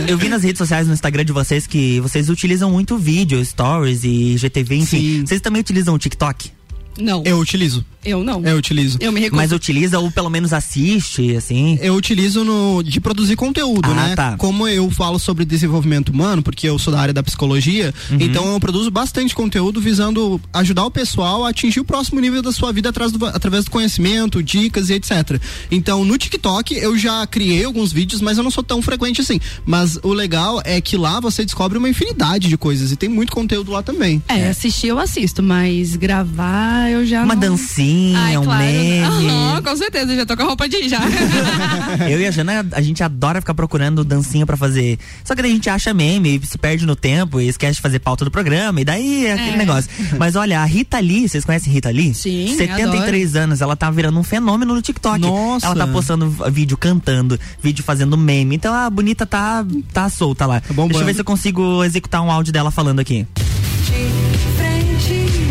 Eu vi nas redes sociais, no Instagram de vocês, que vocês utilizam muito vídeo, stories e GTV, enfim. Vocês também utilizam o TikTok? Não. Eu utilizo. Eu não. Eu utilizo. Eu me recuso. Mas utiliza ou pelo menos assiste, assim? Eu utilizo no, de produzir conteúdo, Ah, né? tá. Como eu falo sobre desenvolvimento humano, porque eu sou da área da psicologia, Uhum. então eu produzo bastante conteúdo visando ajudar o pessoal a atingir o próximo nível da sua vida atrás do- através do conhecimento, dicas e etc. Então, no TikTok eu já criei alguns vídeos, mas eu não sou tão frequente assim. Mas o legal é que lá você descobre uma infinidade de coisas e tem muito conteúdo lá também. É, assistir eu assisto, mas gravar eu já Uma não... dancinha, Ai, um claro. meme. Aham, com certeza, já tô com a roupa de já. [laughs] Eu e a Jana, a gente adora ficar procurando dancinha pra fazer. Só que daí a gente acha meme, se perde no tempo e esquece de fazer pauta do programa. E daí é aquele É. negócio. Mas olha, a Rita Lee, vocês conhecem Rita Lee? Sim, 73 anos, ela tá virando um fenômeno no TikTok. Nossa. Ela tá postando vídeo cantando, vídeo fazendo meme. Então a bonita tá, tá solta lá. Deixa eu ver se eu consigo executar um áudio dela falando aqui.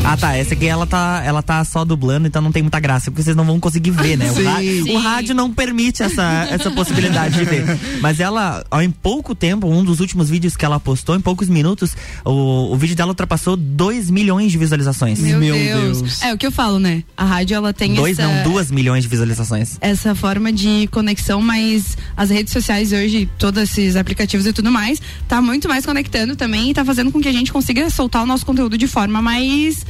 Ah, tá. Essa aqui ela tá, ela tá só dublando, então não tem muita graça, porque vocês não vão conseguir ver, né? O, Sim. o rádio não permite essa, essa possibilidade de ver. [laughs] Mas ela, ó, em pouco tempo, um dos últimos vídeos que ela postou, em poucos minutos, o, o vídeo dela ultrapassou 2 milhões de visualizações. Meu, Deus. É o que eu falo, né? A rádio ela tem Dois, essa não, duas milhões de visualizações. essa forma de conexão, mas as redes sociais hoje, todos esses aplicativos e tudo mais, tá muito mais conectando também e tá fazendo com que a gente consiga soltar o nosso conteúdo de forma mais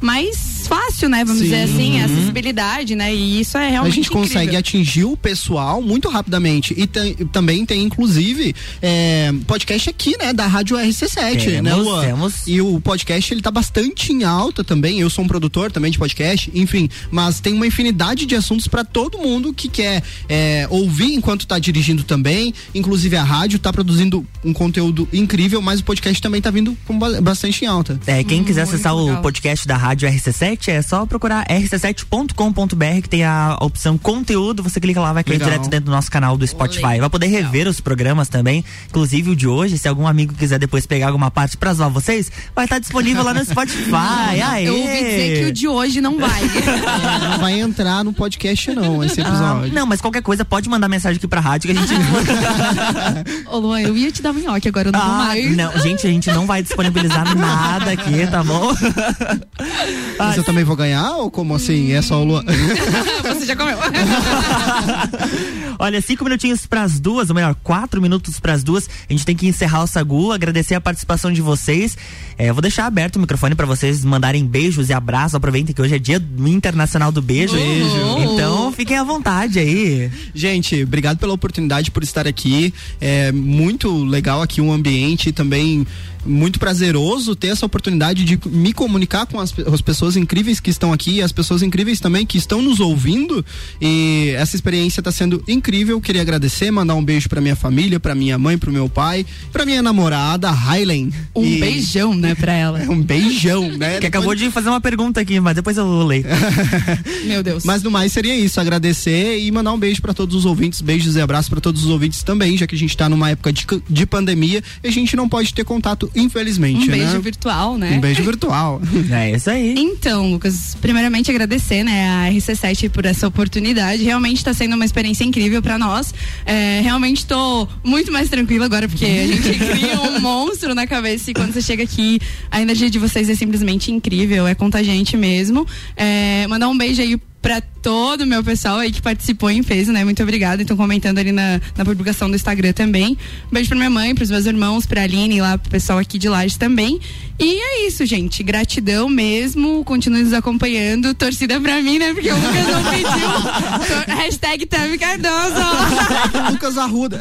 mais fácil, né? Vamos Sim. dizer assim, Uhum. acessibilidade, né? E isso é A realmente gente consegue incrível. atingir o pessoal muito rapidamente. E tem- também tem, inclusive, é, podcast aqui, né? Da Rádio RC7, né, Temos, Luan? temos. E o podcast, ele tá bastante em alta também. Eu sou um produtor também de podcast, enfim. Mas tem uma infinidade de assuntos para todo mundo que quer é, ouvir enquanto tá dirigindo também. Inclusive, a rádio tá produzindo um conteúdo incrível, mas o podcast também tá vindo bastante em alta. É, quem quiser acessar o podcast da Rádio RC7 é só procurar rc7.com.br que tem a opção conteúdo, você clica lá, vai cair Legal. direto dentro do nosso canal do Spotify. Vai poder rever os programas também, inclusive o de hoje, se algum amigo quiser depois pegar alguma parte pra zoar vocês, vai estar disponível lá no Spotify. Aê! [laughs] Eu ouvi dizer que o de hoje não vai. [laughs] Não vai entrar no podcast, não, esse Ah, episódio. não, mas qualquer coisa pode mandar mensagem aqui pra rádio que a gente. [laughs] Ô Luan, eu ia te dar um nhoque, agora eu não vou Ah, mais. não, gente, a gente não vai disponibilizar nada aqui, tá bom? Mas eu também vou ganhar ou como assim? É só o Luan? [laughs] Você já comeu. [laughs] Olha, cinco minutinhos pras duas, ou melhor, quatro minutos pras duas. A gente tem que encerrar o Sagu, agradecer a participação de vocês. É, eu vou deixar aberto o microfone pra vocês mandarem beijos e abraços. Aproveitem que hoje é dia internacional do beijo. Beijo. Então, fiquem à vontade aí. Gente, obrigado pela oportunidade por estar aqui. É muito legal aqui um ambiente também muito prazeroso ter essa oportunidade de me comunicar com as, as pessoas incríveis que estão aqui, as pessoas incríveis também que estão nos ouvindo. E essa experiência está sendo incrível. Queria agradecer, mandar um beijo para minha família, para minha mãe, para o meu pai, para minha namorada, Hailen. Um beijão, né, pra ela. [laughs] É um beijão, né? Que acabou de fazer uma pergunta aqui, mas depois eu leio. [laughs] Meu Deus. Mas no mais seria isso, agradecer e mandar um beijo para todos os ouvintes, beijos e abraços para todos os ouvintes também, já que a gente tá numa época de, de pandemia e a gente não pode ter contato, infelizmente, Um beijo né? virtual, né? Um beijo virtual. [laughs] É isso aí. Então, Lucas, primeiramente agradecer, né, a RC7 por essa oportunidade. Realmente está sendo uma experiência incrível para nós. É, realmente tô muito mais tranquila agora, porque a gente [laughs] cria um monstro na cabeça e quando você chega aqui, a energia de vocês é simplesmente incrível, é contagiante mesmo. É, mandar um beijo aí pra todo o meu pessoal aí que participou em peso, né? Muito obrigada. Então, comentando ali na, na publicação do Instagram também. Um beijo pra minha mãe, pros meus irmãos, pra Aline, lá pro pessoal aqui de Lages também. E é isso, gente. Gratidão mesmo. Continue nos acompanhando. Torcida pra mim, né? Porque o Lucas não pediu. [laughs] Hashtag Tami Cardoso. Lucas Arruda.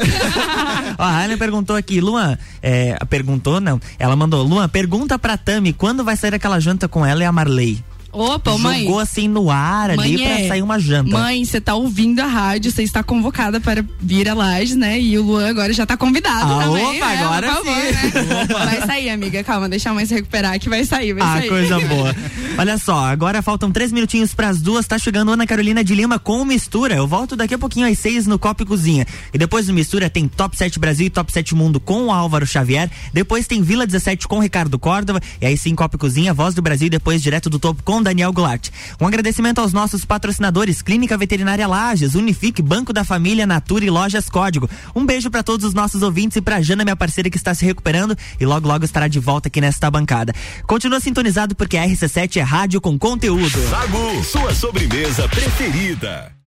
Ó, a Ana perguntou aqui, Luan, é, perguntou, não, ela mandou, Luan, pergunta pra Tami quando vai sair aquela janta com ela e a Marley. Opa, mãe. Jogou assim no ar ali Mãe, pra é. sair uma janta. Mãe, você tá ouvindo a rádio, você está convocada para vir a Lages, né? E o Luan agora já tá convidado Ah, também. opa, né? agora favor, né? Vai sair, amiga. Calma, deixa a mãe se recuperar que vai sair, vai Ah, sair. coisa boa. Olha só, agora faltam três minutinhos pras duas. Tá chegando Ana Carolina de Lima com Mistura. Eu volto daqui a pouquinho às seis no Copa e Cozinha. E depois do Mistura tem Top 7 Brasil e Top 7 Mundo com o Álvaro Xavier. Depois tem Vila 17 com o Ricardo Córdova. E aí sim, Copa e Cozinha, Voz do Brasil e depois direto do topo com Daniel Goulart. Um agradecimento aos nossos patrocinadores: Clínica Veterinária Lages, Unifique, Banco da Família, Natura e Lojas Código. Um beijo pra todos os nossos ouvintes e pra Jana, minha parceira que está se recuperando e logo logo estará de volta aqui nesta bancada. Continua sintonizado porque a RC7 é rádio com conteúdo. Sagu, sua sobremesa preferida.